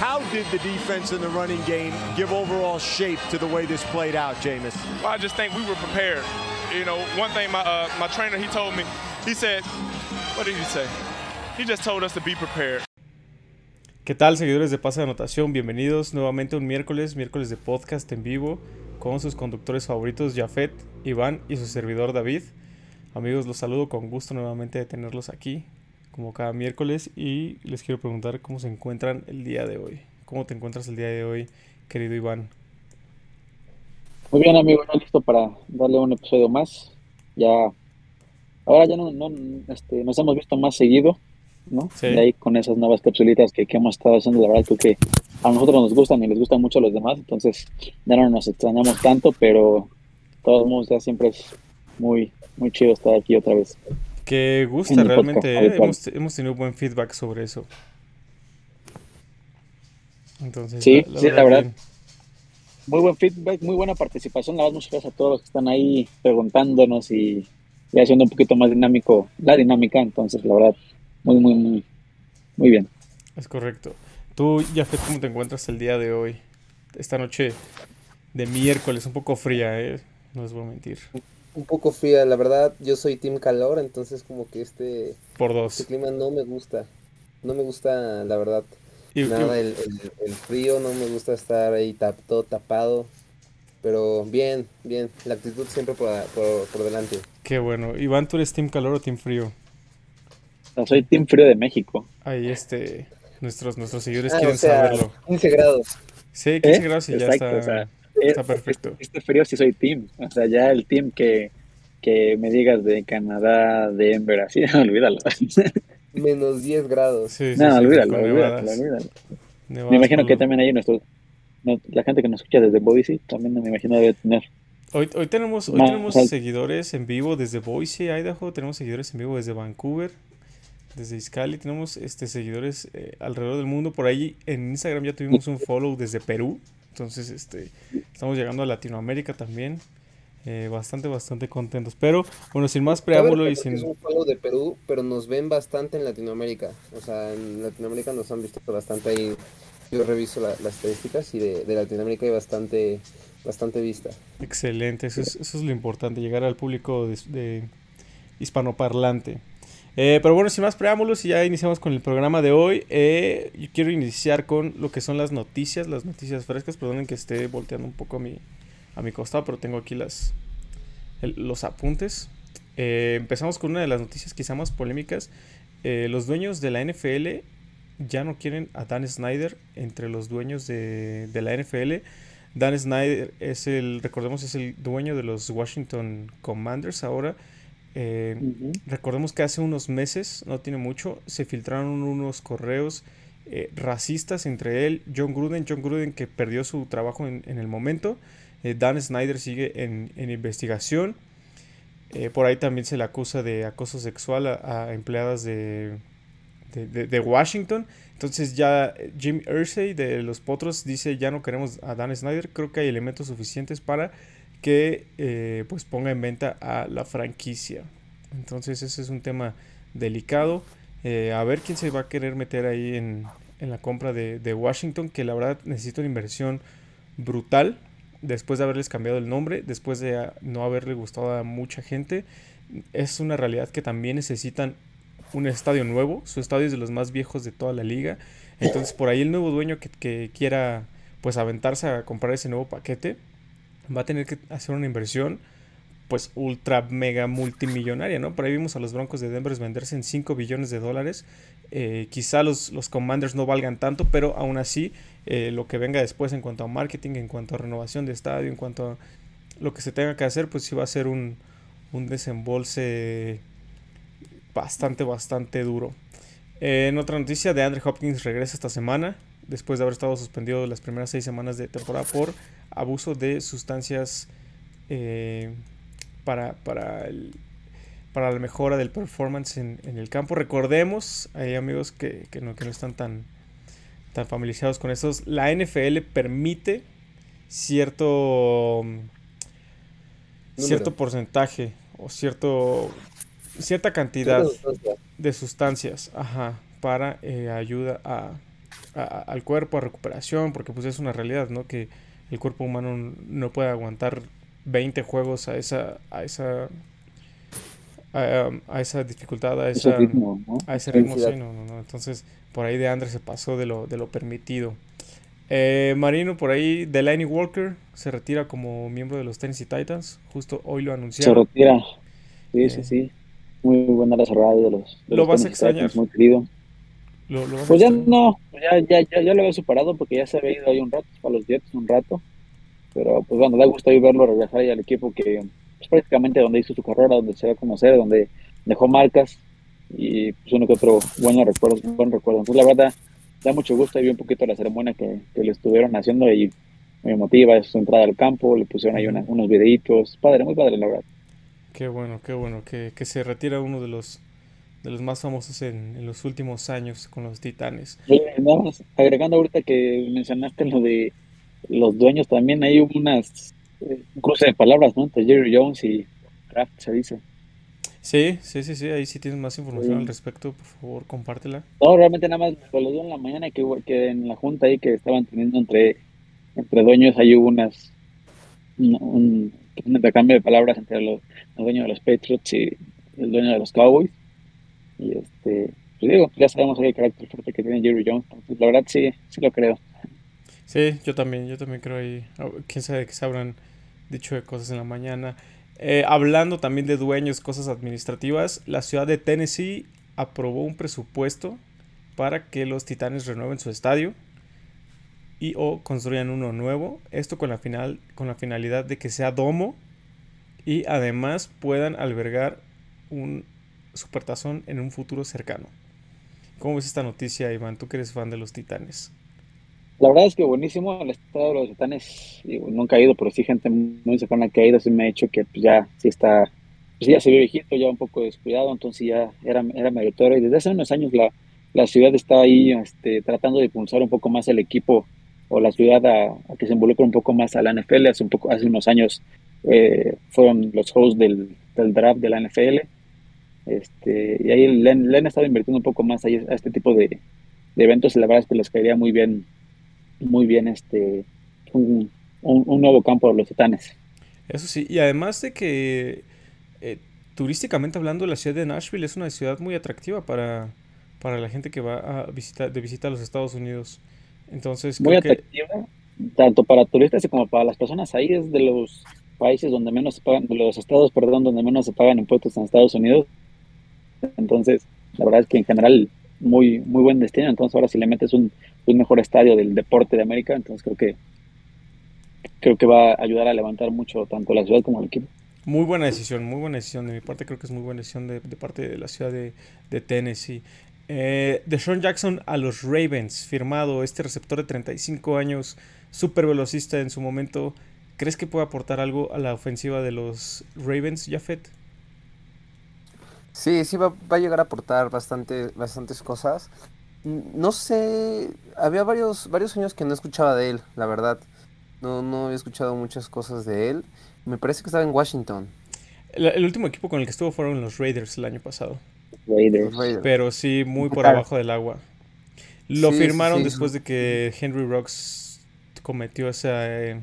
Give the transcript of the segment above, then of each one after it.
How did the defense and the running game give overall shape to the way this played out, Jameis? Well, I just think we were prepared. You know, one thing my uh, my trainer he told me, he said, what did he say? He just told us to be prepared. ¿Qué tal, seguidores de Pase de Anotación? Bienvenidos nuevamente un miércoles, miércoles de podcast en vivo con sus conductores favoritos, Jafet, Iván y su servidor David. Amigos, los saludo con gusto nuevamente de tenerlos aquí, como cada miércoles, y les quiero preguntar cómo se encuentran el día de hoy. ¿Cómo te encuentras el día de hoy, querido Iván? Muy bien, amigo, ya listo para darle un episodio más. Ya, ahora ya no, no este, nos hemos visto más seguido, ¿no? Sí. De ahí con esas nuevas capsulitas que, que hemos estado haciendo, la verdad creo que a nosotros nos gustan y les gustan mucho a los demás, entonces ya no nos extrañamos tanto, pero todos modos ya siempre es muy, muy chido estar aquí otra vez. Que gusta realmente, podcast, ¿eh? hemos, hemos tenido buen feedback sobre eso. Entonces, Sí, sí, la verdad. bien. Muy buen feedback, muy buena participación, la verdad muchas gracias a todos los que están ahí preguntándonos y, y haciendo un poquito más dinámico la dinámica, entonces la verdad, muy, muy, muy, muy bien. Es correcto. Tú, Jafet, ¿cómo te encuentras el día de hoy? Esta noche de miércoles, un poco fría, ¿eh? No les voy a mentir. Un poco fría, la verdad, yo soy team calor, entonces como que este, Por este dos. clima no me gusta, no me gusta, la verdad, Y, y- nada el, el- el frío, no me gusta estar ahí tap, todo tapado, pero bien, bien, la actitud siempre por, por, por delante. qué bueno. Iván, ¿tú eres Team Calor o Team Frío? O sea, soy Team Frío de México. Ahí, este. Nuestros, nuestros seguidores Ah, quieren o sea, saberlo. 15 grados, Sí, 15 ¿Eh? grados y ya está, o sea, está eh, perfecto. Este frío sí soy team. O sea, ya el team que, que me digas de Canadá, de Denver, así, olvídalo. menos 10 grados. Sí, sí, no, sí, olvídalo, olvídalo, olvídalo. Nevadas Me imagino que también ahí nuestros, no, la gente que nos escucha desde Boise también me imagino debe tener. Hoy, hoy tenemos, hoy tenemos seguidores en vivo desde Boise, Idaho. Tenemos seguidores en vivo desde Vancouver, desde Iscali. Tenemos este, seguidores eh, alrededor del mundo. Por ahí en Instagram ya tuvimos un follow desde Perú. Entonces, este, estamos llegando a Latinoamérica también. Eh, bastante, bastante contentos. Pero, bueno, sin más preámbulo y sin... Es un juego de Perú, pero nos ven bastante en Latinoamérica. O sea, en Latinoamérica nos han visto bastante ahí. Yo reviso la- las estadísticas y de, de Latinoamérica hay bastante, bastante vista. Excelente, eso es, eso es lo importante, llegar al público de, de hispanoparlante. Eh, pero bueno, sin más preámbulos, y ya iniciamos con el programa de hoy. Eh, yo quiero iniciar con lo que son las noticias, las noticias frescas. Perdonen que esté volteando un poco a mi, a mi costado, pero tengo aquí las, los apuntes. Eh, empezamos con una de las noticias quizá más polémicas. Los dueños de la NFL ya no quieren a Dan Snyder entre los dueños de, de la NFL. Dan Snyder es el, recordemos, es el dueño de los Washington Commanders ahora. Eh, recordemos que hace unos meses, no tiene mucho, se filtraron unos correos eh, racistas entre él, John Gruden, John Gruden que perdió su trabajo en, en el momento. Eh, Dan Snyder sigue en, en investigación. Por ahí también se le acusa de acoso sexual a, a empleadas de, de, de- de Washington. Entonces ya Jim Irsay de los Potros dice ya no queremos a Dan Snyder. Creo que hay elementos suficientes para que eh, pues ponga en venta a la franquicia. Entonces ese es un tema delicado. Eh, a ver quién se va a querer meter ahí en, en la compra de, Washington, que la verdad necesita una inversión brutal después de haberles cambiado el nombre, después de no haberle gustado a mucha gente. Es una realidad que también necesitan un estadio nuevo. Su estadio es de los más viejos de toda la liga. Entonces por ahí el nuevo dueño que, que quiera pues aventarse a comprar ese nuevo paquete va a tener que hacer una inversión pues ultra mega multimillonaria, ¿no? Por ahí vimos a los Broncos de Denver venderse en 5 billones de dólares. Eh, quizá los, los Commanders no valgan tanto, pero aún así eh, lo que venga después en cuanto a marketing, en cuanto a renovación de estadio, en cuanto a lo que se tenga que hacer, pues sí va a ser un, un desembolse bastante, bastante duro. Eh, en otra noticia, de Andre Hopkins regresa esta semana, después de haber estado suspendido las primeras seis semanas de temporada por abuso de sustancias eh, para, para, el- para la mejora del performance en, en el campo. Recordemos, hay amigos que, que no, que no están tan, tan familiarizados con estos, la NFL permite cierto, cierto porcentaje o cierto, cierta cantidad de sustancias, ajá, para eh, ayuda a, al cuerpo, a recuperación, porque pues es una realidad, ¿no? Que el cuerpo humano no puede aguantar 20 juegos a esa, a esa, a, esa dificultad, a, esa, ritmo, a ese ritmo, sí, no, no, no. Entonces, por ahí de Andrés se pasó de lo, de lo permitido. Eh, Marino, por ahí, Delaney Walker se retira como miembro de los Tennessee Titans. Justo hoy lo anunciaron. Se retira. Sí, sí, eh. sí. Muy buena la cerrada de los. ¿Lo vas a extrañar? muy querido. Pues ya no, ya, ya, ya, ya, lo había superado porque ya se había ido ahí un rato, para los Jets un rato. Pero pues bueno, da gusto ahí verlo regresar ahí al equipo que pues, prácticamente donde hizo su carrera, donde se va a conocer, donde dejó marcas y pues uno que otro buen recuerdo, buen recuerdo. Entonces la verdad da mucho gusto, ahí vi un poquito la ceremonia que, que le estuvieron haciendo y me motiva su entrada al campo, le pusieron ahí unos videitos, padre, muy padre la verdad. Qué bueno, qué bueno, que, que se retira uno de los de los más famosos en, en los últimos años con los Titanes. agregando ahorita que mencionaste lo de los dueños también hay unas eh, cruce de palabras, ¿no? Entre Jerry Jones y Kraft, se dice. Sí, sí, sí, sí, ahí sí tienes más información al respecto, por favor, compártela. No, realmente nada más lo dio en la mañana que, que en la junta ahí que estaban teniendo entre, entre dueños, ahí hubo unas, un, un, intercambio de palabras entre los, el dueño de los Patriots y el dueño de los Cowboys. Y este, pues digo, ya sabemos el carácter fuerte que tiene Jerry Jones, la verdad sí, sí lo creo. Sí, yo también, yo también creo ahí. Quién sabe que se habrán dicho de cosas en la mañana. Eh, hablando también de dueños, cosas administrativas, la ciudad de Tennessee aprobó un presupuesto para que los Titanes renueven su estadio y o construyan uno nuevo. Esto con la, final, con la finalidad de que sea domo y además puedan albergar un supertazón en un futuro cercano. ¿Cómo ves esta noticia, Iván? Tú que eres fan de los Titanes. La verdad es que buenísimo el estado de los titanes. nunca he ido, pero sí gente muy cercana que ha ido, sí me ha dicho que pues, ya sí está, pues ya se ve viejito, ya un poco descuidado, entonces ya era, era meritorio. Y desde hace unos años la, la ciudad está ahí este, tratando de impulsar un poco más el equipo o la ciudad a, que se involucre un poco más a la NFL. Hace, un poco, hace unos años eh, fueron los hosts del, del, draft de la NFL. Este, y ahí le, han estado invirtiendo un poco más a este tipo de, de eventos y la verdad es que les caería muy bien muy bien este un, nuevo campo de los titanes. Eso sí, y además de que eh, turísticamente hablando la ciudad de Nashville es una ciudad muy atractiva para, para la gente que va a visitar de visita a los Estados Unidos. Entonces, muy atractiva tanto para turistas como para las personas ahí es de los países donde menos se pagan, de los estados, perdón, donde menos se pagan impuestos en Estados Unidos. Entonces, la verdad es que en general muy muy buen destino. Entonces, ahora si le metes un un mejor estadio del deporte de América, entonces creo que creo que va a ayudar a levantar mucho tanto la ciudad como el equipo. Muy buena decisión, muy buena decisión de mi parte, creo que es muy buena decisión de, parte de la ciudad de, de Tennessee. Eh, Sean Jackson a los Ravens, firmado este receptor de 35 años, súper velocista en su momento. ¿Crees que puede aportar algo a la ofensiva de los Ravens, Jafet? Sí, sí va, va, a llegar a aportar bastante, bastantes cosas. No sé, había varios, varios años que no escuchaba de él, la verdad. No, no había escuchado muchas cosas de él. Me parece que estaba en Washington. El, último equipo con el que estuvo fueron los Raiders el año pasado. Raiders. Pero sí, muy por abajo del agua. Lo firmaron después de que Henry Rocks cometió ese,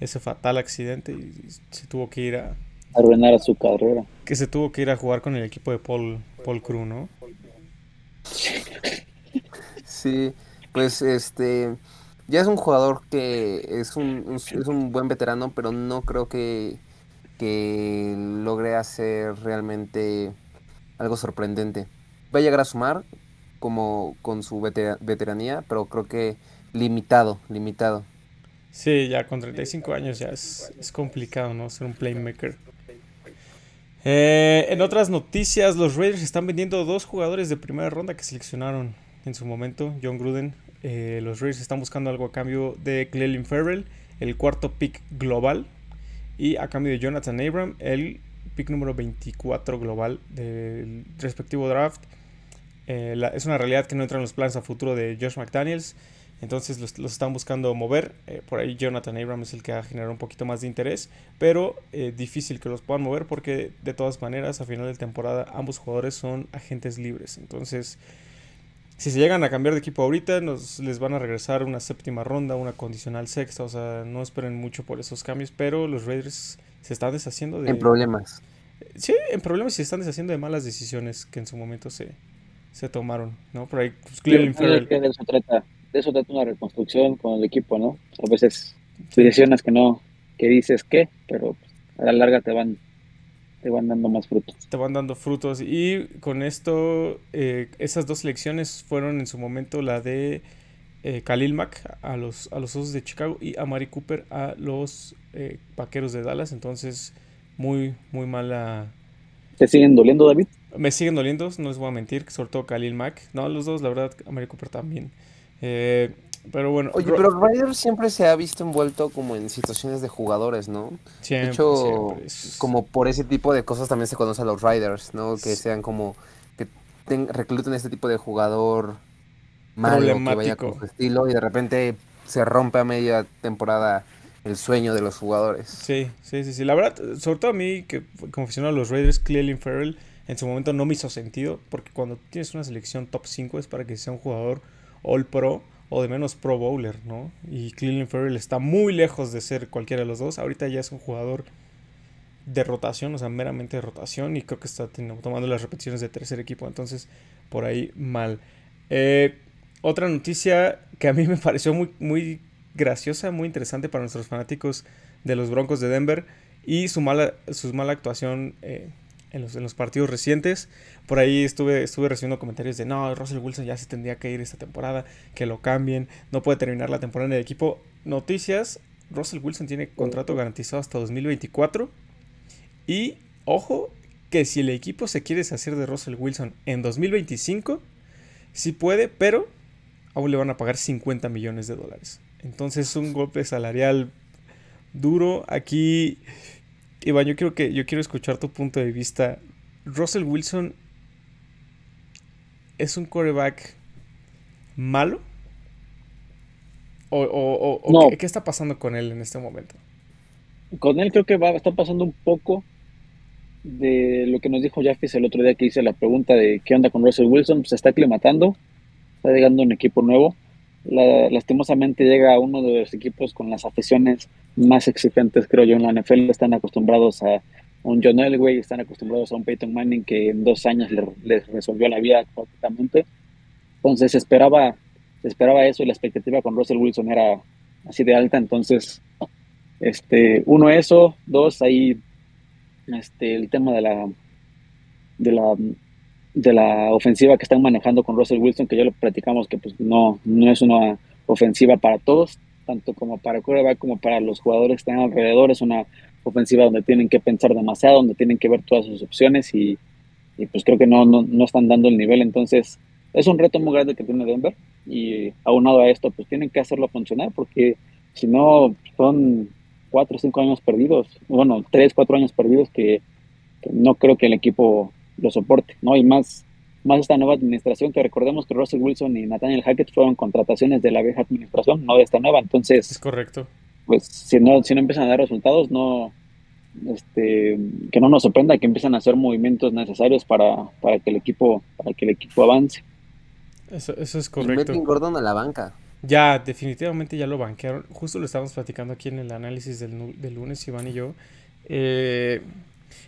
ese fatal accidente y se tuvo que ir a... Arruinar a su carrera. Que se tuvo que ir a jugar con el equipo de Paul, Paul Crew, ¿no? Sí, pues este ya es un jugador que es un, es un buen veterano, pero no creo que, que logre hacer realmente algo sorprendente. Va a llegar a sumar como con su veteranía, pero creo que limitado, limitado. Sí, ya con 35 años ya es, es complicado, ¿no? Ser un playmaker. Eh, en otras noticias, los Raiders están vendiendo dos jugadores de primera ronda que seleccionaron en su momento, John Gruden. Eh, los Raiders están buscando algo a cambio de Clelin Ferrell, el cuarto pick global, y a cambio de Jonathan Abram, el pick número 24 global del respectivo draft. Eh, es una realidad que no entra en los planes a futuro de Josh McDaniels. Entonces los, están buscando mover. Eh, por ahí Jonathan Abram es el que ha generado un poquito más de interés. Pero difícil que los puedan mover porque de todas maneras a final de temporada ambos jugadores son agentes libres. Entonces si se llegan a cambiar de equipo ahorita, nos les van a regresar una séptima ronda, una condicional sexta. O sea, no esperen mucho por esos cambios. Pero los Raiders se están deshaciendo de. En problemas. Sí, en problemas y se están deshaciendo de malas decisiones que en su momento se, se tomaron, ¿no? Por ahí, pues, Cleveland Farrell. De eso, trata, una reconstrucción con el equipo, ¿no? A veces decisiones que no, que dices que, pero a la larga te van te van dando más frutos. Te van dando frutos. Y con esto, eh, esas dos selecciones fueron en su momento la de eh, Khalil Mack a los, a los Osos de Chicago y a Mari Cooper a los eh, Vaqueros de Dallas. Entonces, muy, muy mala. ¿Te siguen doliendo, David? Me siguen doliendo, no les voy a mentir, sobre todo Khalil Mack. No, los dos, la verdad, a Mari Cooper también. Eh, pero bueno. Oye, pero Raiders siempre se ha visto envuelto como en situaciones de jugadores, ¿no? Siempre, de hecho, siempre. Como por ese tipo de cosas también se conoce a los Riders, ¿no? Que sean como que ten- recluten este tipo de jugador malo que vaya con su estilo y de repente se rompe a media temporada el sueño de los jugadores. Sí, sí, sí, sí. La verdad, sobre todo a mí, que como aficionado a los Raiders, Clelin Farrell en su momento no me hizo sentido, porque cuando tienes una selección top 5 es para que sea un jugador All Pro o de menos Pro Bowler, ¿no? Y Clelin Farrell está muy lejos de ser cualquiera de los dos. Ahorita ya es un jugador de rotación, o sea, meramente de rotación, y creo que está tomando las repeticiones de tercer equipo, entonces por ahí mal. Eh, otra noticia que a mí me pareció muy, muy graciosa, muy interesante para nuestros fanáticos de los Broncos de Denver y su mala, su mala actuación eh, en, los, partidos recientes. Por ahí estuve, estuve recibiendo comentarios de no, Russell Wilson ya se tendría que ir esta temporada, que lo cambien, no puede terminar la temporada en el equipo. Noticias, Russell Wilson tiene contrato garantizado hasta 2024 y ojo que si el equipo se quiere deshacer de Russell Wilson en 2025, sí puede, pero aún le van a pagar 50 millones de dólares. Entonces un golpe salarial duro. Aquí, Iván, yo quiero, que, yo quiero escuchar tu punto de vista. Russell Wilson es un quarterback malo. ¿O, o- o- No. qué, qué está pasando con él en este momento? Con él creo que va, está pasando un poco de lo que nos dijo Jaffis el otro día que hice la pregunta de qué onda con Russell Wilson, pues se está aclimatando, está llegando un equipo nuevo. La- lastimosamente llega a uno de los equipos con las aficiones más exigentes, creo yo, en la NFL. Están acostumbrados a un John Elway, están acostumbrados a un Peyton Manning que en dos años le- les resolvió la vida prácticamente. Entonces esperaba, esperaba eso y la expectativa con Russell Wilson era así de alta. Entonces, este, uno eso, dos ahí, este, el tema de la, de la, de la ofensiva que están manejando con Russell Wilson, que ya lo platicamos que pues no, no es una ofensiva para todos, tanto como para quarterback como para los jugadores que están alrededor, es una ofensiva donde tienen que pensar demasiado, donde tienen que ver todas sus opciones y, y pues creo que no, no, no están dando el nivel, entonces es un reto muy grande que tiene Denver y aunado a esto pues tienen que hacerlo funcionar porque si no son cuatro o cinco años perdidos, bueno, tres, cuatro años perdidos que, que no creo que el equipo lo soporte, ¿no? Y más, más esta nueva administración, que recordemos que Russell Wilson y Nathaniel Hackett fueron contrataciones de la vieja administración, no de esta nueva, Es entonces, correcto. pues si no, si no empiezan a dar resultados, no, este, que no nos sorprenda que empiezan a hacer movimientos necesarios para, para que el equipo, para que el equipo avance. Eso, eso es Y correcto. Melvin Gordon a la banca. Ya, definitivamente ya lo banquearon. Justo lo estábamos platicando aquí en el análisis del, del lunes, Iván y yo. Eh,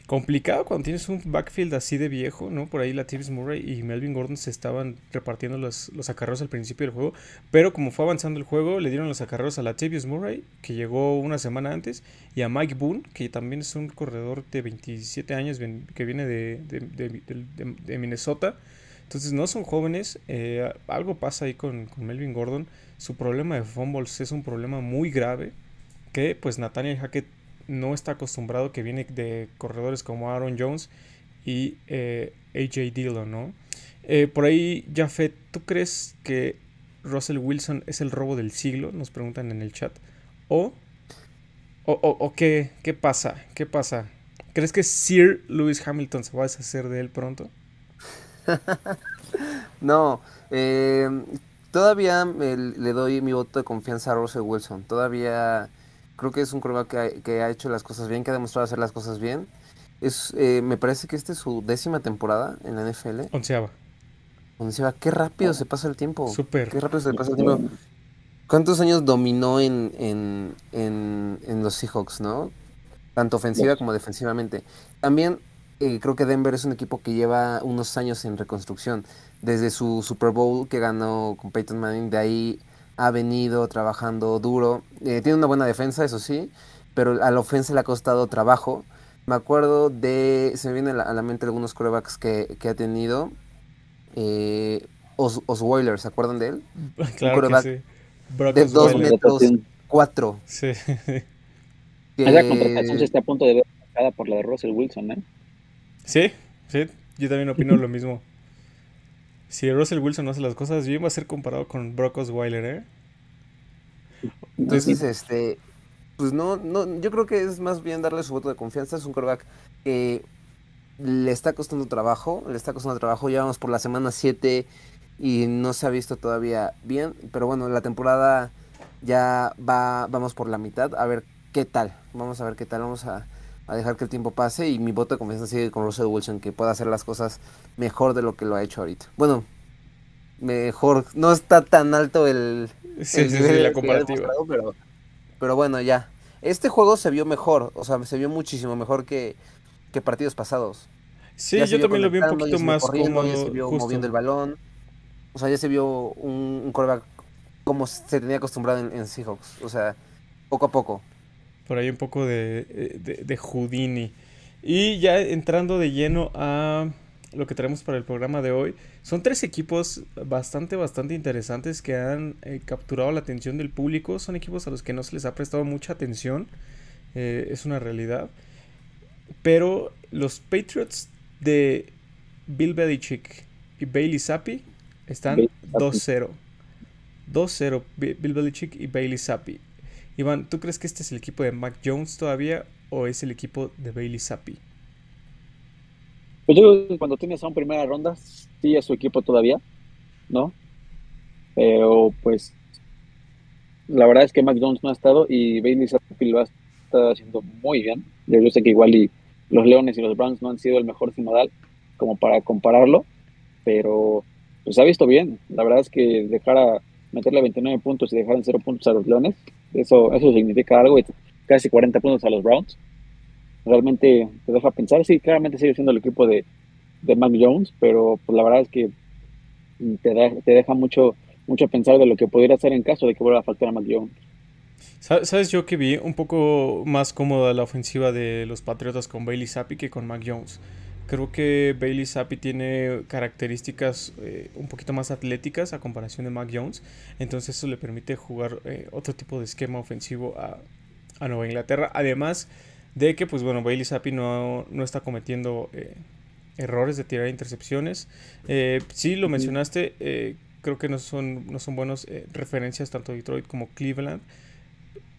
complicado cuando tienes un backfield así de viejo, ¿no? Por ahí Latavius Murray y Melvin Gordon se estaban repartiendo los, los acarreos al principio del juego. Pero como fue avanzando el juego, le dieron los acarreos a Latavius Murray, que llegó una semana antes, y a Mike Boone, que también es un corredor de 27 años que viene de- de Minnesota. Entonces no son jóvenes, eh, algo pasa ahí con, con Melvin Gordon. Su problema de fumbles es un problema muy grave que pues Nathaniel Hackett no está acostumbrado que viene de corredores como Aaron Jones y eh, AJ Dillon, ¿no? Eh, por ahí, Jafet, ¿tú crees que Russell Wilson es el robo del siglo? Nos preguntan en el chat. ¿O, o, o- qué, qué pasa? ¿Qué pasa? ¿Crees que Sir Lewis Hamilton se va a deshacer de él pronto? No, eh, todavía me- le doy mi voto de confianza a Russell Wilson. Todavía creo que es un quarterback que ha, que ha hecho las cosas bien, que ha demostrado hacer las cosas bien. Es, eh, me parece que esta es su décima temporada en la NFL. Onceava. Ofensiva, qué rápido se pasa el tiempo. Súper. Qué rápido se pasa el tiempo. ¿Cuántos años dominó en, en, en, en los Seahawks, no? Tanto ofensiva como defensivamente. También eh, creo que Denver es un equipo que lleva unos años en reconstrucción. Desde su Super Bowl que ganó con Peyton Manning, de ahí ha venido trabajando duro. Eh, tiene una buena defensa, eso sí, pero a la ofensa le ha costado trabajo. Me acuerdo de, se me vienen a la, mente algunos quarterbacks que, que ha tenido. Eh, Os, Osweiler, ¿se acuerdan de él? claro que quarterback sí. Brock de dos Osweiler. metros cuatro. Sí. que- Esa contratación se está a punto de ver marcada por la de Russell Wilson, ¿eh? sí, sí, yo también opino lo mismo. Si Russell Wilson no hace las cosas bien, va a ser comparado con Brock Osweiler, ¿eh? Entonces, este, pues no, no, yo creo que es más bien darle su voto de confianza. Es un quarterback que le está costando trabajo, le está costando trabajo. Ya vamos por la semana 7 y no se ha visto todavía bien. Pero bueno, la temporada ya va, vamos por la mitad. A ver qué tal. Vamos a ver qué tal. Vamos a, a dejar que el tiempo pase y mi voto de confianza sigue con Russell Wilson, que pueda hacer las cosas mejor de lo que lo ha hecho ahorita. Bueno, mejor. No está tan alto el, Sí, el sí, nivel sí, la comparativa. pero, pero bueno, ya. Este juego se vio mejor, o sea, se vio muchísimo mejor que, que partidos pasados. Sí, Ya yo también lo vi un poquito más cómodo. Ya se vio justo. moviendo el balón. O sea, ya se vio un, un quarterback como se tenía acostumbrado en, en Seahawks. O sea, poco a poco. Por ahí un poco de, eh, de, de Houdini. Y ya entrando de lleno a lo que traemos para el programa de hoy. Son tres equipos bastante, bastante interesantes que han eh, capturado la atención del público. Son equipos a los que no se les ha prestado mucha atención. eh, es una realidad. Pero los Patriots de Bill Belichick y Bailey Zappi están Bailey Zappi. 2-0. 2-0 Bi- Bill Belichick y Bailey Zappi. Iván, ¿tú crees que este es el equipo de Mac Jones todavía o es el equipo de Bailey Zappi? Pues yo creo que cuando tienes a un primera ronda, sí es su equipo todavía, ¿no? Pero pues la verdad es que Mac Jones no ha estado y Bailey Zappi lo ha estado haciendo muy bien. Yo, sé que igual y los Leones y los Browns no han sido el mejor sinodal como para compararlo, pero pues ha visto bien. La verdad es que dejar a meterle 29 puntos y dejar en 0 puntos a los Leones, eso, eso significa algo casi 40 puntos a los Browns. Realmente te deja pensar, sí, claramente sigue siendo el equipo de, de Mac Jones, pero pues la verdad es que te, da- te deja mucho, mucho pensar de lo que pudiera hacer en caso de que vuelva a faltar a Mac Jones. Sa- ¿Sabes yo que vi un poco más cómoda la ofensiva de los Patriotas con Bailey Zappi que con Mac Jones? Creo que Bailey Zappi tiene características eh, un poquito más atléticas a comparación de Mac Jones. Entonces eso le permite jugar eh, otro tipo de esquema ofensivo a, a Nueva Inglaterra. Además de que, pues bueno, Bailey Zappi no, no está cometiendo eh, errores de tirar intercepciones. Eh, sí, lo mencionaste, creo que no son, no son buenas eh, referencias tanto Detroit como Cleveland.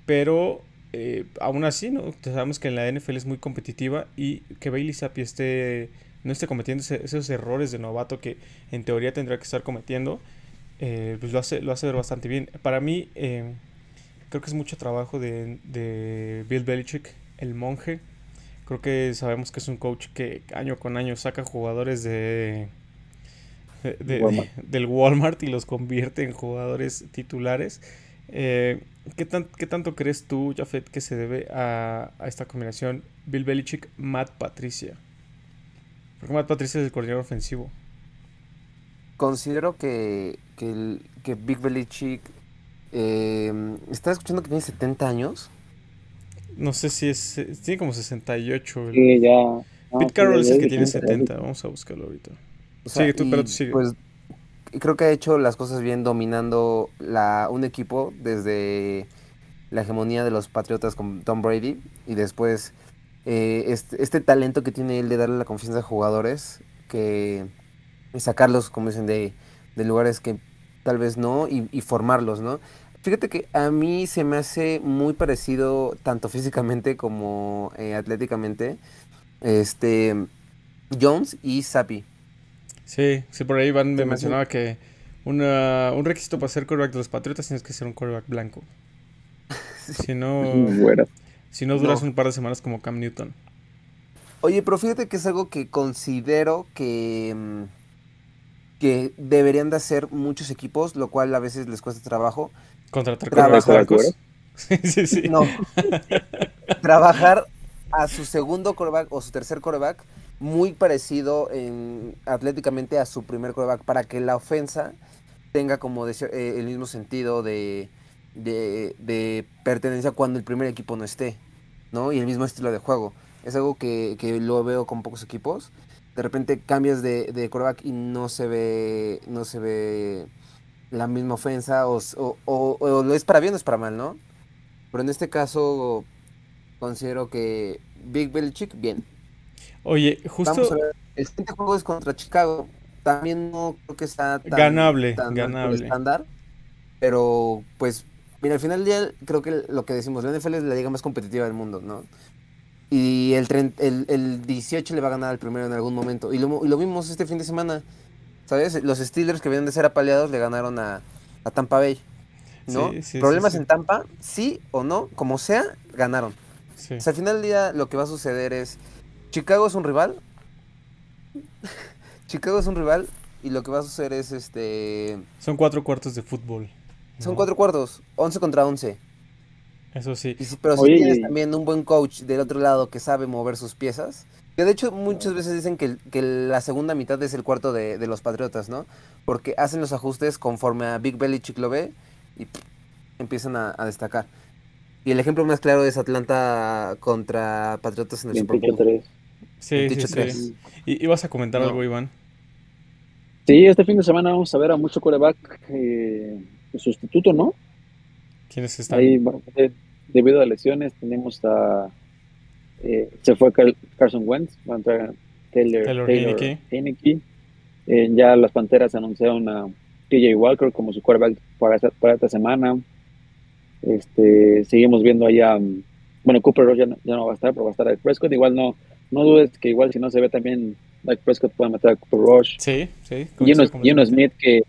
Pero eh, aún así, ¿no? Sabemos que en la NFL es muy competitiva y que Bailey Zappi esté, no esté cometiendo esos errores de novato que en teoría tendrá que estar cometiendo, eh, pues lo hace, lo hace ver bastante bien. Para mí, eh, creo que es mucho trabajo de, de Bill Belichick, el monje. Creo que sabemos que es un coach que año con año saca jugadores de, de- de- Walmart. del Walmart y los convierte en jugadores titulares. Eh, ¿qué, tan- qué tanto crees tú, Jafet, que se debe a, a esta combinación Bill Belichick, Matt Patricia? Porque Matt Patricia es el coordinador ofensivo. Considero que, que, el- que Big Belichick eh, está escuchando que tiene 70 años. No sé si es. Tiene como 68. el- Sí, ya. no, Pete sí, Carroll es el que tiene ya- 70. Vamos a buscarlo ahorita. O sea, Sigue tú, pero tú sigue. Pues creo que ha hecho las cosas bien dominando la, un equipo desde la hegemonía de los Patriotas con Tom Brady y después eh, este, talento que tiene él de darle la confianza a jugadores que y sacarlos, como dicen, de, de lugares que tal vez no y, y formarlos, ¿no? Fíjate que a mí se me hace muy parecido tanto físicamente como eh, atléticamente este Jones y Zappi. Sí, sí, por ahí Van me mencionaba que una, un requisito para ser quarterback de los Patriotas tienes que ser un quarterback blanco. Si no, Bueno, si no duras No. un par de semanas como Cam Newton. Oye, pero fíjate que es algo que considero que, mm, que deberían de hacer muchos equipos, lo cual a veces les cuesta trabajo. Contratar Trabajar- corebacks. Sí, sí, sí. No. Trabajar a su segundo coreback o su tercer coreback muy parecido en, atléticamente a su primer coreback para que la ofensa tenga como eh, el mismo sentido de, pertenencia cuando el primer equipo no esté. Y el mismo estilo de juego. Es algo que, lo veo con pocos equipos. De repente cambias de, de y no se ve, no se ve la misma ofensa o lo es para bien o es para mal, ¿no? Pero en este caso considero que Big Belichick, bien. Oye, Vamos a justo ver, el siguiente juego es contra Chicago. También no creo que sea tan, Ganable, tan ganable. estándar. Pero, pues, mira, al final del día creo que lo que decimos, la NFL es la liga más competitiva del mundo, ¿no? Y el, el, el 18 le va a ganar al primero en algún momento. Y lo, y lo vimos este fin de semana. ¿Sabes? Los Steelers que vienen de ser apaleados le ganaron a, a Tampa Bay. ¿no? Sí, sí, Problemas sí. en Tampa, sí o no, como sea, ganaron. O sea, al final del día lo que va a suceder es, Chicago es un rival, Chicago es un rival y lo que va a suceder es, este, son cuatro cuartos de fútbol. son ¿no? cuatro cuartos, 11 contra 11. Eso sí. Y si- pero si tienes también un buen coach del otro lado que sabe mover sus piezas, que de hecho muchas veces dicen que, la segunda mitad es el cuarto de, de los Patriotas, ¿no? Porque hacen los ajustes conforme a Big Belichick lo ve y pff, empiezan a, a destacar. Y el ejemplo más claro es Atlanta contra Patriotas en el Super Bowl. 28-3. Sí, sí, 28-3. sí. ¿Y ibas a comentar No. algo, Iván? Sí, este fin de semana vamos a ver a mucho coreback eh, sustituto, ¿no? ¿Quiénes están? Ahí, bueno, eh, debido a lesiones, tenemos a. eh, se fue Car- Carson Wentz, va a entrar Taylor, Taylor Taylor. Eh, ya las panteras anunciaron a TJ Walker como su quarterback para esta, para esta semana. Este, seguimos viendo allá. mm, Bueno, Cooper Rush ya no, ya no va a estar, pero va a estar Dak Prescott. Igual no, no dudes que igual si no se ve también Dak Prescott puede meter a Cooper Rush. Sí, sí. Geno completamente. Smith, que,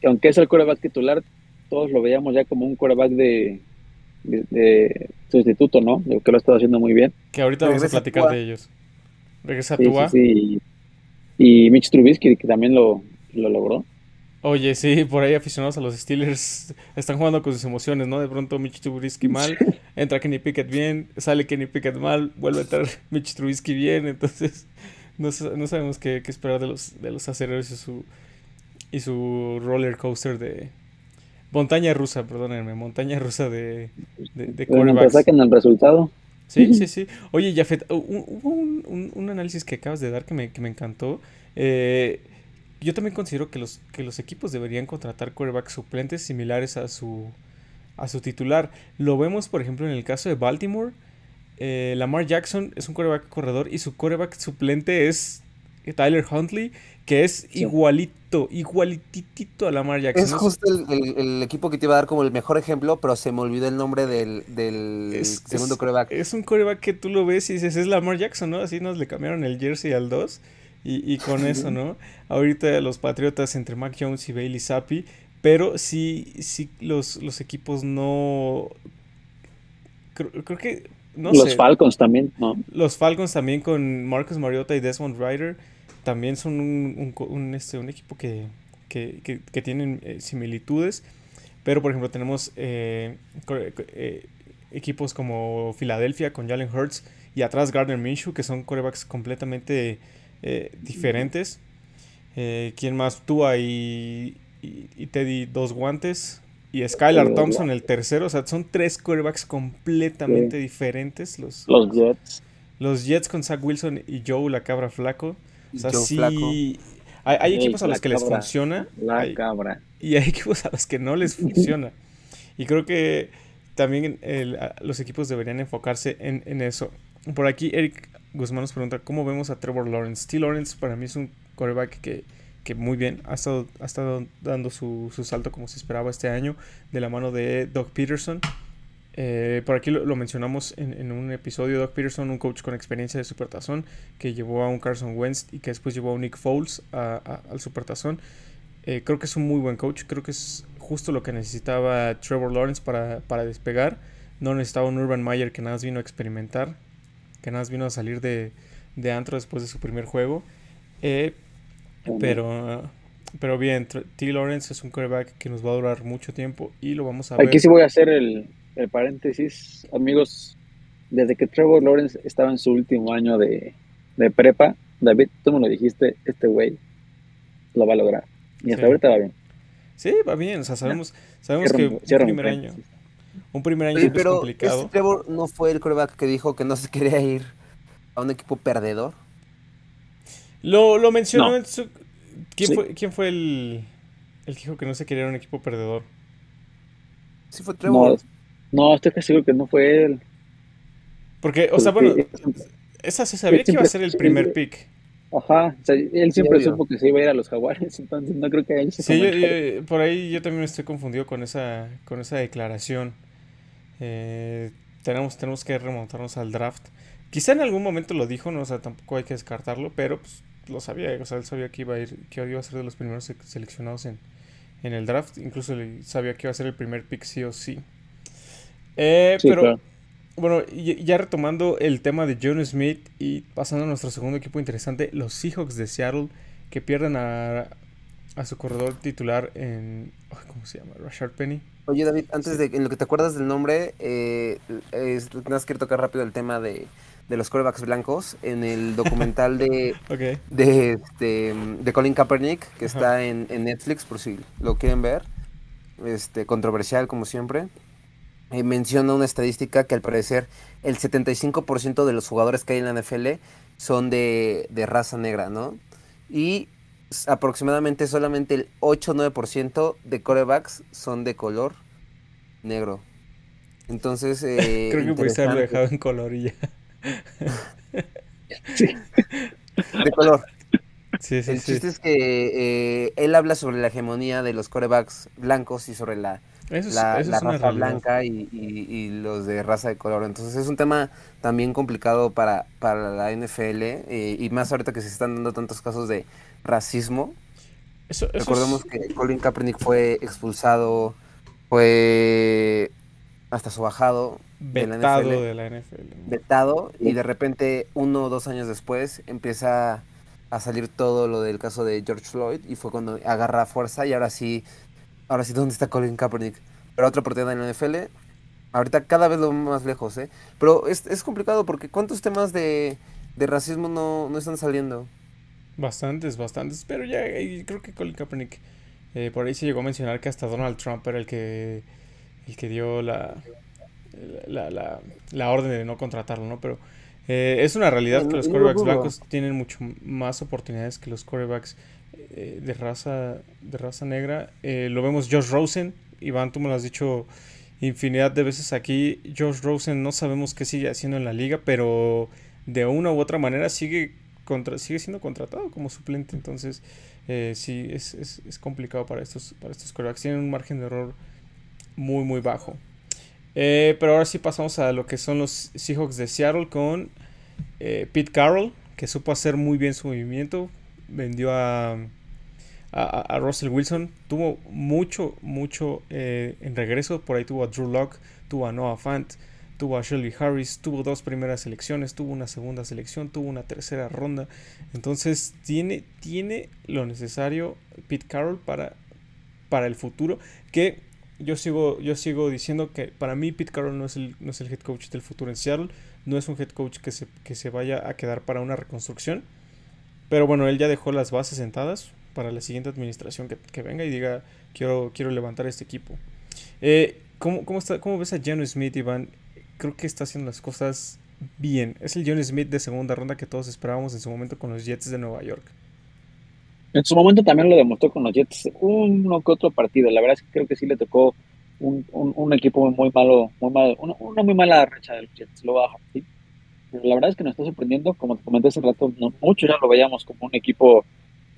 que aunque es el quarterback titular, todos lo veíamos ya como un quarterback de, de, de sustituto, ¿no? Que lo ha estado haciendo muy bien. Que ahorita vamos a platicar Tua. de ellos. Regresa Sí, Tua. sí, sí. Y Mitch Trubisky, que también lo, lo logró. Oye, sí, por ahí aficionados a los Steelers están jugando con sus emociones, ¿no? De pronto Mitch Trubisky mal, entra Kenny Pickett bien, sale Kenny Pickett mal, vuelve a entrar Mitch Trubisky bien, entonces no, no sabemos qué, qué esperar de los, de los aceleros y su, y su roller coaster de... Montaña rusa, perdónenme, montaña rusa de, de, de Pero saquen el resultado, Sí, sí, sí. Oye, Jafet, hu- hu- hubo un, un- un análisis que acabas de dar que me, que me encantó. Eh, yo también considero que los, que los equipos deberían contratar quarterbacks suplentes similares a su, a su titular. Lo vemos, por ejemplo, en el caso de Baltimore. Eh, Lamar Jackson es un quarterback corredor y su quarterback suplente es Tyler Huntley, que es Sí. igualito, igualititito a Lamar Jackson. Es justo el, el- el equipo que te iba a dar como el mejor ejemplo, pero se me olvidó el nombre del, del Es- segundo es- coreback. Es un coreback que tú lo ves y dices, es Lamar Jackson, ¿no? Así nos le cambiaron el jersey al 2 y, y con eso, ¿no? Ahorita los Patriotas entre Mac Jones y Bailey Zappi, pero sí, sí los, los equipos no... Creo, creo que... No los sé. Falcons también, ¿no? Los Falcons también con Marcus Mariota y Desmond Ryder también son un, un este, un equipo que, que, que- que tienen eh, similitudes. Pero, por ejemplo, tenemos eh, eh, equipos como Filadelfia con Jalen Hurts y atrás Gardner Minshew, que son corebacks completamente eh, diferentes. Eh, ¿Quién más? Tua y, y, y Teddy dos guantes. Y Skylar Sí, Thompson el tercero. O sea, son tres corebacks completamente diferentes. Los, Los Jets. los Jets con Zach Wilson y Joe la cabra flaco. O sea, Joe sí. Flaco. Hay, hay equipos a la los que les funciona. La hay- cabra. y hay equipos a los que no les funciona. Y creo que también el- a- los equipos deberían enfocarse en, en eso. Por aquí Eric Guzmán nos pregunta, ¿cómo vemos a Trevor Lawrence? T. Lawrence para mí es un quarterback que, que muy bien ha estado, ha estado dando su, su salto como se esperaba este año de la mano de Doug Peterson. Eh, por aquí lo, lo mencionamos en, en un episodio, Doug Peterson, un coach con experiencia de Supertazón, que llevó a un Carson Wentz y que después llevó a un Nick Foles a- a- al Supertazón. Eh, creo que es un muy buen coach. Creo que es justo lo que necesitaba Trevor Lawrence para, para despegar. No necesitaba un Urban Meyer que nada más vino a experimentar. Que nada más vino a salir de, de antro después de su primer juego. Eh, pero pero bien, T. Lawrence es un quarterback que nos va a durar mucho tiempo y lo vamos a ver. Aquí sí voy a hacer el, el paréntesis, amigos. Desde que Trevor Lawrence estaba en su último año de, de prepa, David, tú me lo dijiste, este güey lo va a lograr. Y hasta Sí. ahorita va bien. Sí, va bien, o sea, sabemos, sabemos que un primer año. Un primer año Oye, siempre es pero complicado. este Trevor no fue el coreback que dijo que no se quería ir a un equipo perdedor. Lo, lo mencionó No. en su... ¿Quién, Sí. fue, ¿Quién fue el, el que dijo que no se quería un equipo perdedor? Sí fue Trevor. No, no, estoy casi seguro que no fue él. Porque, o sea, bueno, esa se sabía que iba a ser el primer pick. Ajá, o sea, él siempre supo que se iba a ir a los jaguares, entonces no creo que él se Sí, yo- yo- por ahí yo también estoy confundido con esa, con esa declaración. Eh, tenemos, tenemos que remontarnos al draft. Quizá en algún momento lo dijo, no, o sea, tampoco hay que descartarlo, pero pues, lo sabía, o sea, él sabía que iba a ir, que iba a ser de los primeros se- seleccionados en, en el draft, incluso sabía que iba a ser el primer pick sí o sí. Eh, Sí, pero claro. bueno, ya retomando el tema de John Smith y pasando a nuestro segundo equipo interesante, los Seahawks de Seattle, que pierden a, a su corredor titular en... ¿Cómo se llama? Rashard Penny. Oye, David, antes de en lo que te acuerdas del nombre, eh, quiero tocar rápido el tema de, de los corebacks blancos. En el documental de, de, este, de Colin Kaepernick, que Ajá. está en, en Netflix, por si lo quieren ver. Este, controversial, como siempre. Eh, menciona una estadística que al parecer el 75% de los jugadores que hay en la NFL son de, de raza negra, ¿no? Y aproximadamente solamente el 8-9% de corebacks son de color negro. Entonces, eh, Creo que pudiste haberlo dejado en color y ya. De color. Sí, sí, El sí. chiste es que eh, él habla sobre la hegemonía de los corebacks blancos y sobre la, es, la, eso la es una raza realidad. blanca y, y- y los de raza de color. Entonces es un tema también complicado para, para la NFL eh, y más ahorita que se están dando tantos casos de racismo. Eso, eso Recordemos es- que Colin Kaepernick fue expulsado, fue hasta su bajado de la vetado NFL, de la NFL. vetado y de repente uno o dos años después empieza a salir todo lo del caso de George Floyd y fue cuando agarra fuerza y ahora sí, ahora sí, ¿dónde está Colin Kaepernick? Pero otra oportunidad en la NFL, ahorita cada vez lo más lejos, ¿eh? Pero es, es complicado porque ¿cuántos temas de, de racismo no, no están saliendo? Bastantes, bastantes. Pero ya eh, creo que Colin Kaepernick eh, por ahí se llegó a mencionar que hasta Donald Trump era el que el que dio la la, la, la orden de no contratarlo, ¿no? Pero eh, es una realidad que los quarterbacks blancos tienen mucho más oportunidades que los quarterbacks eh, de raza de raza negra. Eh, lo vemos Josh Rosen, Iván, tú me lo has dicho infinidad de veces aquí. Josh Rosen no sabemos qué sigue haciendo en la liga, pero de una u otra manera sigue sigue siendo contratado como suplente. Entonces, eh, sí, es, es, es complicado para estos, para estos quarterbacks. Tienen un margen de error muy, muy bajo. Eh, pero ahora sí pasamos a lo que son los Seahawks de Seattle con eh, Pete Carroll, que supo hacer muy bien su movimiento. Vendió a, a, a Russell Wilson. Tuvo mucho, mucho en regreso. Por ahí tuvo a Drew Locke, tuvo a Noah Fant, tuvo a Shelby Harris, tuvo dos primeras selecciones, tuvo una segunda selección, tuvo una tercera ronda. Entonces tiene, tiene lo necesario Pete Carroll para, para el futuro. Que yo sigo, yo sigo diciendo que para mí Pete Carroll no es el, no es el head coach del futuro en Seattle. No es un head coach que se, que se vaya a quedar para una reconstrucción. Pero bueno, él ya dejó las bases sentadas para la siguiente administración que, venga y diga, quiero, quiero levantar este equipo. Eh, ¿cómo, cómo, está, ¿Cómo ves a John Smith, Iván? Creo que está haciendo las cosas bien. Es el John Smith de segunda ronda que todos esperábamos en su momento con los Jets de Nueva York. En su momento también lo demostró con los Jets, uno que otro partido. La verdad es que creo que sí le tocó un, un, un equipo muy malo, muy malo una, muy mala racha de los Jets, lo baja, ¿sí? Pero la verdad es que nos está sorprendiendo, como te comenté hace rato, no, mucho ya lo veíamos como un equipo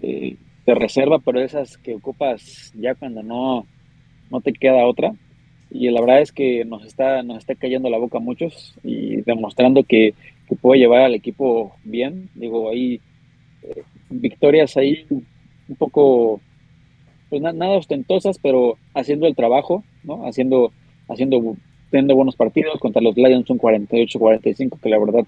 eh, de reserva, pero esas que ocupas ya cuando no, no te queda otra. Y la verdad es que nos está, nos está cayendo la boca a muchos y demostrando que, puede llevar al equipo bien. Digo, ahí eh, victorias ahí un poco, pues na nada ostentosas, pero haciendo el trabajo, ¿no? Haciendo, haciendo, teniendo buenos partidos contra los Lions un 48-45, que la verdad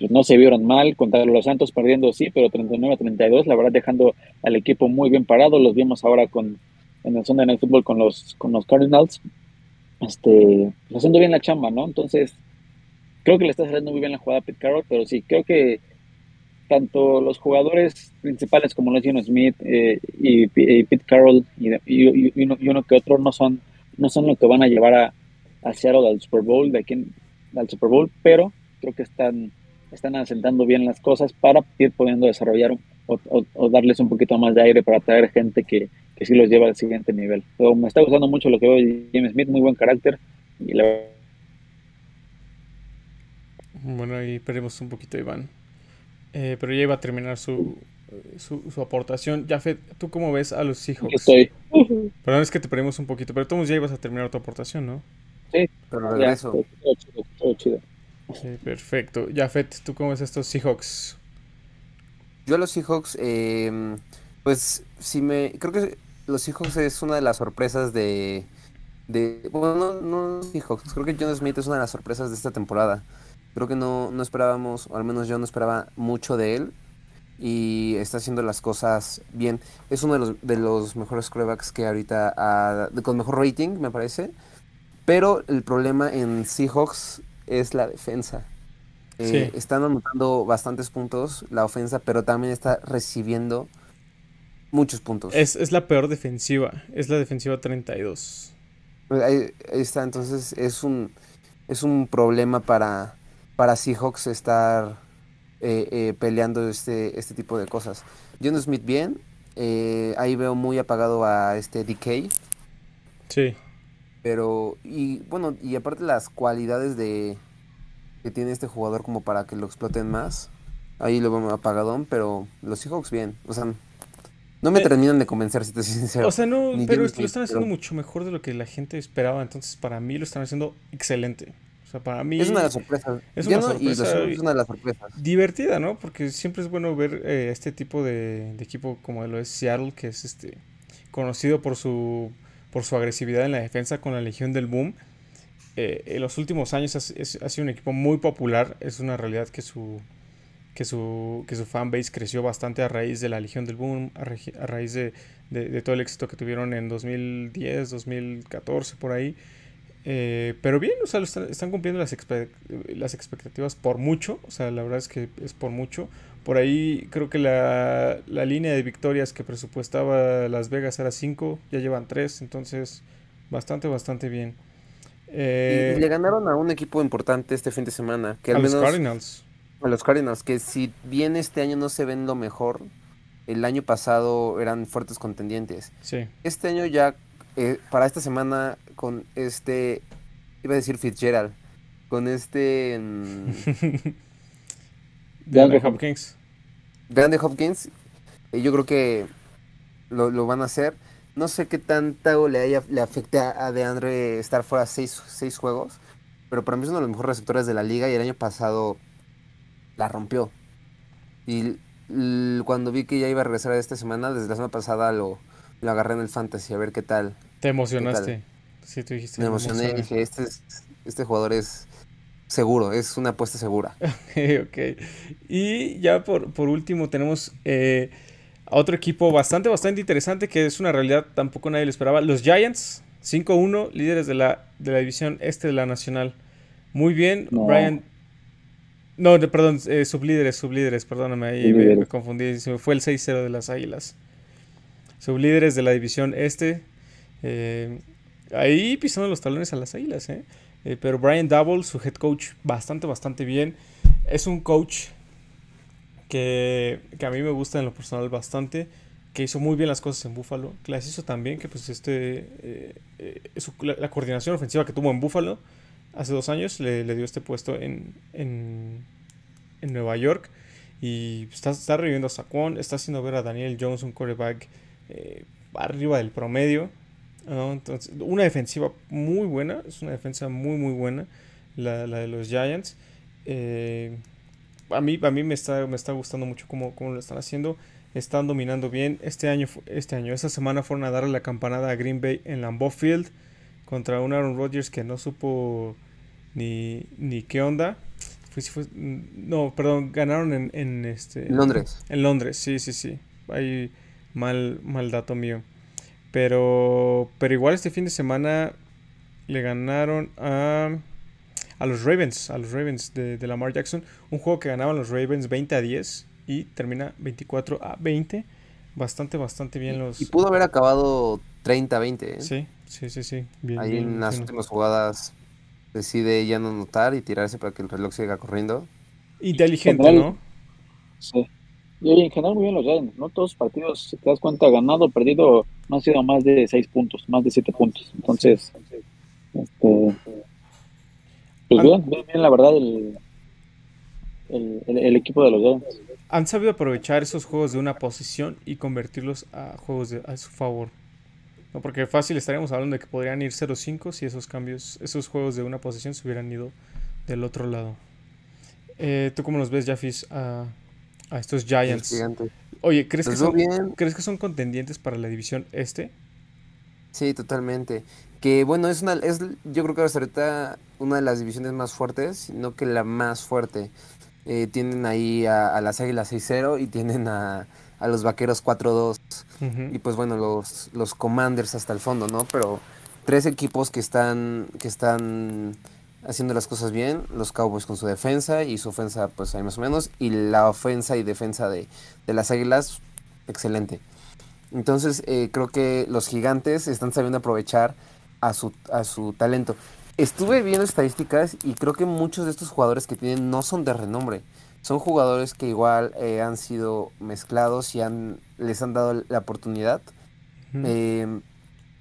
pues, no se vieron mal, contra los Santos perdiendo sí, pero 39-32, la verdad dejando al equipo muy bien parado, los vimos ahora con en el Sunday Night Football con los, con los Cardinals, este, pues, haciendo bien la chamba, ¿no? Entonces, creo que le está saliendo muy bien la jugada a Pete Carroll, pero sí, creo que tanto los jugadores principales como los Smith eh, y, Pete Carroll y, uno, que otro no son, no son lo que van a llevar a, a Seattle al Super Bowl, de aquí al Super Bowl, pero creo que están, están asentando bien las cosas para ir pudiendo desarrollar o, darles un poquito más de aire para traer gente que, que sí los lleva al siguiente nivel. Pero me está gustando mucho lo que veo de Jim Smith, muy buen carácter. Y la... Bueno, ahí perdimos un poquito Iván. Eh, pero ya iba a terminar su, su, aportación. Jafet, ¿tú cómo ves a los Seahawks? Estoy. Perdón, es que te perdimos un poquito, pero tú ya ibas a terminar tu aportación, ¿no? Sí, pero regreso. todo chido, todo chido. Sí, perfecto. Jafet, ¿tú cómo ves a estos Seahawks? Yo a los Seahawks, eh, pues si me... Creo que los Seahawks es una de las sorpresas de... de bueno, no, no Seahawks, creo que John Smith es una de las sorpresas de esta temporada. Creo que no, no esperábamos, o al menos yo no esperaba mucho de él. Y está haciendo las cosas bien. Es uno de los, de los mejores corebacks que ahorita, con mejor rating, me parece. Pero el problema en Seahawks es la defensa. Eh, están anotando bastantes puntos la ofensa, pero también está recibiendo muchos puntos. Es, es la peor defensiva, es la defensiva 32. Pues ahí, ahí, está, entonces es un, es un problema para, para Seahawks estar eh, eh, peleando este, este tipo de cosas. John Smith bien, eh, ahí veo muy apagado a este DK. Sí. Pero, y bueno, y aparte las cualidades de que tiene este jugador como para que lo exploten más, ahí lo veo apagadón, pero los Seahawks bien. O sea, no me terminan de convencer, si te soy sincero. O sea, no, pero lo están haciendo mucho mejor de lo que la gente esperaba. Entonces, para mí lo están haciendo excelente. O sea, para mí. Es una de las sorpresas. Es una, sorpresa es una de las sorpresas. Divertida, ¿no? Porque siempre es bueno ver eh, este tipo de, equipo como lo es Seattle, que es este conocido por su por su agresividad en la defensa con la Legión del Boom. Eh, en los últimos años ha, sido un equipo muy popular. Es una realidad que su que su, que su fanbase creció bastante a raíz de la Legión del Boom, a, raíz de, todo el éxito que tuvieron en 2010, 2014, por ahí. Eh, pero bien, están, cumpliendo las, expectativas por mucho, o sea, la verdad es que es por mucho. Por ahí creo que la, línea de victorias que presupuestaba Las Vegas era 5, ya llevan 3, entonces bastante, bastante bien. Y le eh, ganaron a un equipo importante este fin de semana. Que a al los Cardinals. A los Cardinals, que si bien este año no se ven lo mejor, el año pasado eran fuertes contendientes. Sí. Este año ya, eh, para esta semana, con este, iba a decir Fitzgerald, con este... Mm, de Hopkins. Grande Hopkins, eh, yo creo que lo, van a hacer. No sé qué tanto le, haya, le afecte a, DeAndre estar fuera seis, seis juegos, pero para mí es uno de los mejores receptores de la liga y el año pasado la rompió. Y cuando vi que ya iba a regresar esta semana, desde la semana pasada lo, lo agarré en el fantasy a ver qué tal. Te emocionaste. Sí, tú dijiste. Me emocioné y dije, este, este jugador es seguro, es una apuesta segura. ok, Y ya por, por último tenemos eh, a otro equipo bastante, bastante interesante que es una realidad, tampoco nadie lo esperaba. Los Giants, 5-1, líderes de la, de la división este de la Nacional. Muy bien, Brian no, perdón, eh, sublíderes, sublíderes, perdóname, ahí me, confundí. fue el 6-0 de las Águilas. Sublíderes de la división este. Eh, ahí pisando los talones a las Águilas, ¿eh? ¿eh? pero Brian Double, su head coach, bastante, bastante bien. Es un coach que, a mí me gusta en lo personal bastante. Que hizo muy bien las cosas en Buffalo. Que las hizo también, que pues este. la, coordinación ofensiva que tuvo en Buffalo hace dos años le, dio este puesto en, en, Nueva York. Y está, está reviviendo a Saquon, está haciendo ver a Daniel Jones, un quarterback eh, arriba del promedio. Entonces, una defensiva muy buena, es una defensa muy, muy buena, la, de los Giants. Eh, a mí, a mí me, está, me está gustando mucho cómo, cómo, lo están haciendo. Están dominando bien. Este año, este año, esta semana fueron a darle la campanada a Green Bay en Lambeau Field contra un Aaron Rodgers que no supo ni, ni qué onda. Fue, sí fue, no, perdón, ganaron en, en este... Londres. En Londres, sí, sí, sí. Hay mal, mal dato mío. Pero, pero igual este fin de semana le ganaron a, a los Ravens, a los Ravens de, de Lamar Jackson. Un juego que ganaban los Ravens 20 a 10 y termina 24 a 20. Bastante, bastante bien los... Y pudo haber acabado 30-20. ¿eh? Sí, sí, sí, sí. Bien, Ahí bien, en las bien. últimas jugadas decide ya no anotar y tirarse para que el reloj siga corriendo. Inteligente, General- ¿no? Sí. Y en general muy bien los Giants, ¿no? Todos los partidos, si te das cuenta, ganado, perdido, no han sido más de seis puntos, más de siete puntos. Entonces, este, pues bien, bien, bien, la verdad, el, el, el- el equipo de los Giants. Han sabido aprovechar esos juegos de una posición y convertirlos a juegos de, a su favor. No, porque fácil estaríamos hablando de que podrían ir 0-5 si esos cambios, esos juegos de una posición se hubieran ido del otro lado. Eh, ¿Tú cómo los ves, Jafis, a, a estos Giants? Oye, ¿crees que, son. ¿crees que son contendientes para la división este? Sí, totalmente. Que bueno, es una, es yo creo que hasta ahorita una de las divisiones más fuertes, sino que la más fuerte. Eh, tienen ahí a, a las Águilas 6-0 y tienen a, a los Vaqueros 4-2. Ujú. Y pues bueno, los, los Commanders hasta el fondo, ¿no? Pero tres equipos que están, que están haciendo las cosas bien. Los Cowboys con su defensa y su ofensa, pues ahí más o menos. Y la ofensa y defensa de, de las Águilas, excelente. Entonces, eh, creo que los gigantes están sabiendo aprovechar a su, a su talento. Estuve viendo estadísticas y creo que muchos de estos jugadores que tienen no son de renombre. Son jugadores que igual eh, han sido mezclados y han, les han dado la oportunidad. Eh,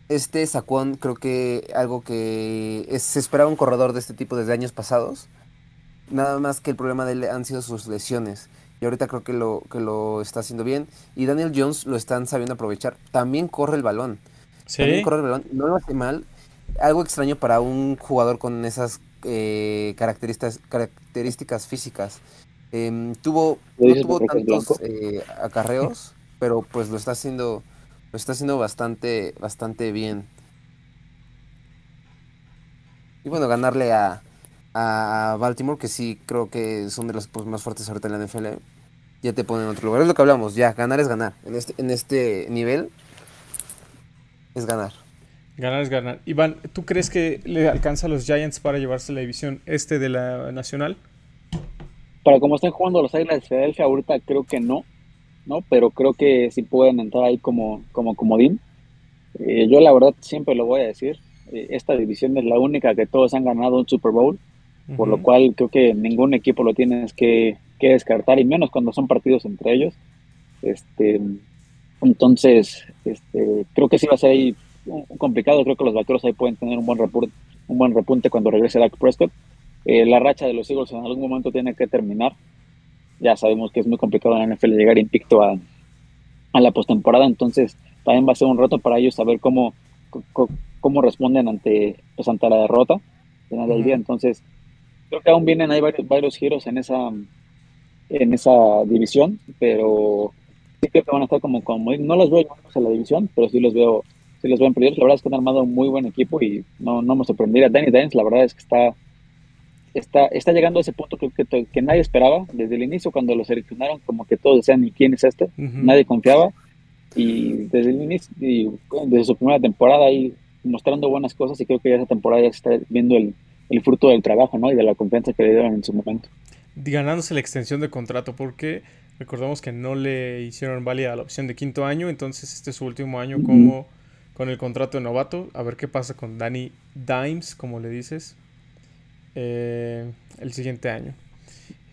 este Saquon creo que algo que es- se esperaba un corredor de este tipo desde años pasados. Nada más que el problema de él han sido sus lesiones. Y ahorita creo que lo, que lo está haciendo bien. Y Daniel Jones lo están sabiendo aprovechar. También corre el balón. También corre el balón. No lo hace mal. Algo extraño para un jugador con esas eh, características, características físicas. Em, tuvo, ¿Lo no tuvo tantos eh, acarreos, pero pues lo está haciendo, lo está haciendo bastante, bastante bien. Y bueno, ganarle a, a Baltimore, que sí creo que son de los equipos más fuertes ahorita en la NFL, ya te pone en otro lugar. Es lo que hablamos, ya, ganar es ganar. En este, en este nivel es ganar. ganar es ganar. Iván, ¿tú crees que le alcanza a los Giants para llevarse la división este de la nacional? Para como están jugando los Águilas de Filadelfia ahorita, creo que no, ¿no? Pero creo que sí pueden entrar ahí como, como comodín. Eh, yo la verdad siempre lo voy a decir, eh, esta división es la única que todos han ganado un Super Bowl, por lo cual creo que ningún equipo lo tienes que, que descartar, y menos cuando son partidos entre ellos. Este, entonces, este, creo que sí va a ser ahí complicado, creo que los vaqueros ahí pueden tener un buen repunte, un buen repunte cuando regrese Dak Prescott. Eh, la racha de los Eagles en algún momento tiene que terminar. Ya sabemos que es muy complicado en la NFL llegar invicto a, a la postemporada, entonces también va a ser un reto para ellos saber cómo, cómo responden ante, pues, ante la derrota al final del día. Entonces, creo que aún vienen hay varios, varios giros en esa, en esa división, pero sí creo que van a estar como, como no los veo llevándose a la división, pero sí los veo, sí los veo en peligro. La verdad es que han armado un muy buen equipo y no, no me sorprendería. Danny Dimes, la verdad es que está, está, está llegando a ese punto que, que, que nadie esperaba desde el inicio cuando lo seleccionaron, como que todos decían, ¿y quién es este? Nadie confiaba y desde el inicio, y desde su primera temporada ahí mostrando buenas cosas y creo que ya esa temporada ya se está viendo el, el fruto del trabajo, ¿no? Y de la confianza que le dieron en su momento. Ganándose la extensión de contrato porque recordamos que no le hicieron válida la opción de quinto año, entonces este es su último año como con el contrato de novato, a ver qué pasa con Danny Dimes, como le dices, eh, el siguiente año.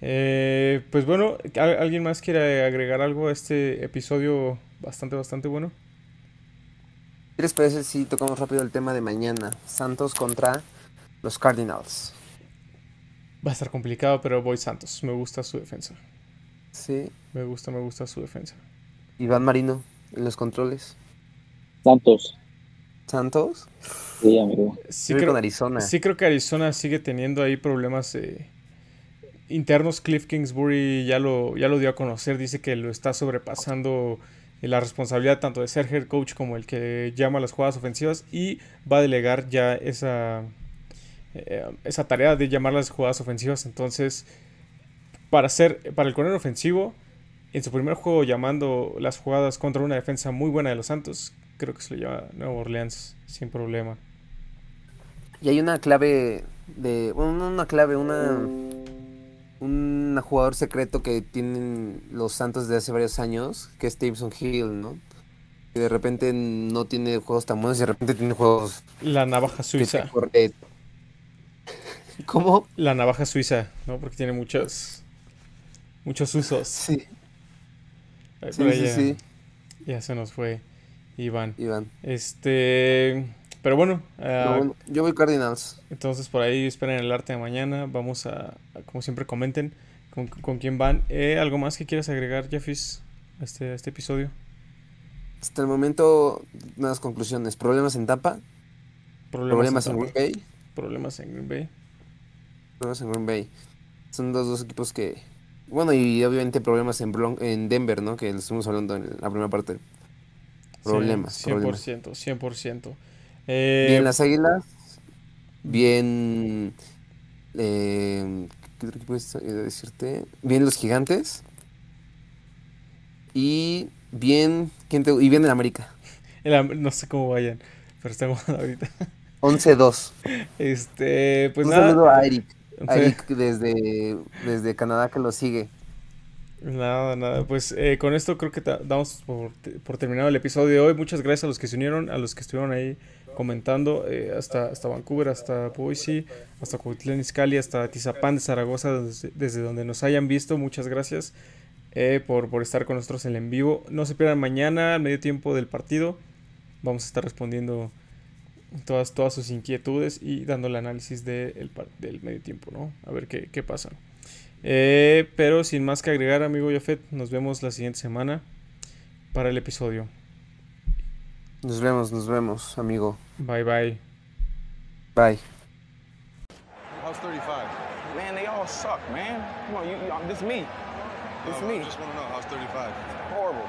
Eh, pues bueno, ¿al- ¿alguien más quiere agregar algo a este episodio bastante, bastante bueno? ¿Qué les parece si tocamos rápido el tema de mañana? Santos contra los Cardinals. Va a estar complicado, pero voy Santos, me gusta su defensa, Sí. me gusta, me gusta su defensa. Iván Marino en los controles. Santos, Santos. sí, amigo. Sí creo, con Arizona. Sí creo que Arizona sigue teniendo ahí problemas eh, internos. Cliff Kingsbury ya lo, ya lo dio a conocer. Dice que lo está sobrepasando la responsabilidad tanto de ser head coach como el que llama las jugadas ofensivas y va a delegar ya esa, eh, esa tarea de llamar las jugadas ofensivas. Entonces para ser para el corner ofensivo en su primer juego llamando las jugadas contra una defensa muy buena de los Santos, creo que se lo lleva Nueva Orleans sin problema. Y hay una clave de una, una clave, una un jugador secreto que tienen los Santos desde hace varios años, que es Stevenson Hill, ¿no? Que de repente no tiene juegos tan buenos y de repente tiene juegos La navaja que suiza. te ¿Cómo? La navaja suiza, ¿no? Porque tiene muchos muchos usos. Sí, sí, sí, ya, sí, ya se nos fue Iván. Iván. Este, pero bueno, ah, Pero bueno, yo voy Cardinals. entonces por ahí esperen el arte de mañana. Vamos a, a, como siempre, comenten con, con quién van. Eh, ¿Algo más que quieras agregar, Jeffis, a este, a este episodio? Hasta el momento, unas conclusiones. Problemas en Tampa, problemas en Tampa, Green Bay, Problemas en Green Bay. Problemas en Green Bay. Son los dos equipos que... Bueno, y obviamente problemas en, Bron- en Denver, ¿no? Que estuvimos hablando en la primera parte. Problemas, Sí, problemas. 100%, 100%. Eh, Bien las Águilas, bien... eh, ¿Qué otro equipo decirte? Bien los Gigantes. Y bien... ¿quién te- y bien el América. el no sé cómo vayan, pero están jugando ahorita. 11-2. Este, pues Un nada. saludo a Eric. A Sí. Eric desde, desde Canadá que lo sigue. Nada, nada. Pues eh, con esto creo que damos por, por terminado el episodio de hoy. Muchas gracias a los que se unieron, a los que estuvieron ahí comentando, eh, hasta, hasta Vancouver, hasta Boise, hasta Cuautitlán Izcalli, hasta Tizapán de Zaragoza, desde, desde donde nos hayan visto. Muchas gracias eh, por, por estar con nosotros en el en vivo. No se pierdan mañana, al medio tiempo del partido. Vamos a estar respondiendo todas, todas sus inquietudes y dando el análisis de el par- del medio tiempo, ¿no? A ver qué, qué pasa. Eh, pero sin más que agregar, amigo Jafet, nos vemos la siguiente semana para el episodio. Nos vemos, nos vemos, amigo. Bye bye. Bye. How's 35? Man, they all suck, man. Come on, you, you, this me. This me. want to know, how's 35? Horrible.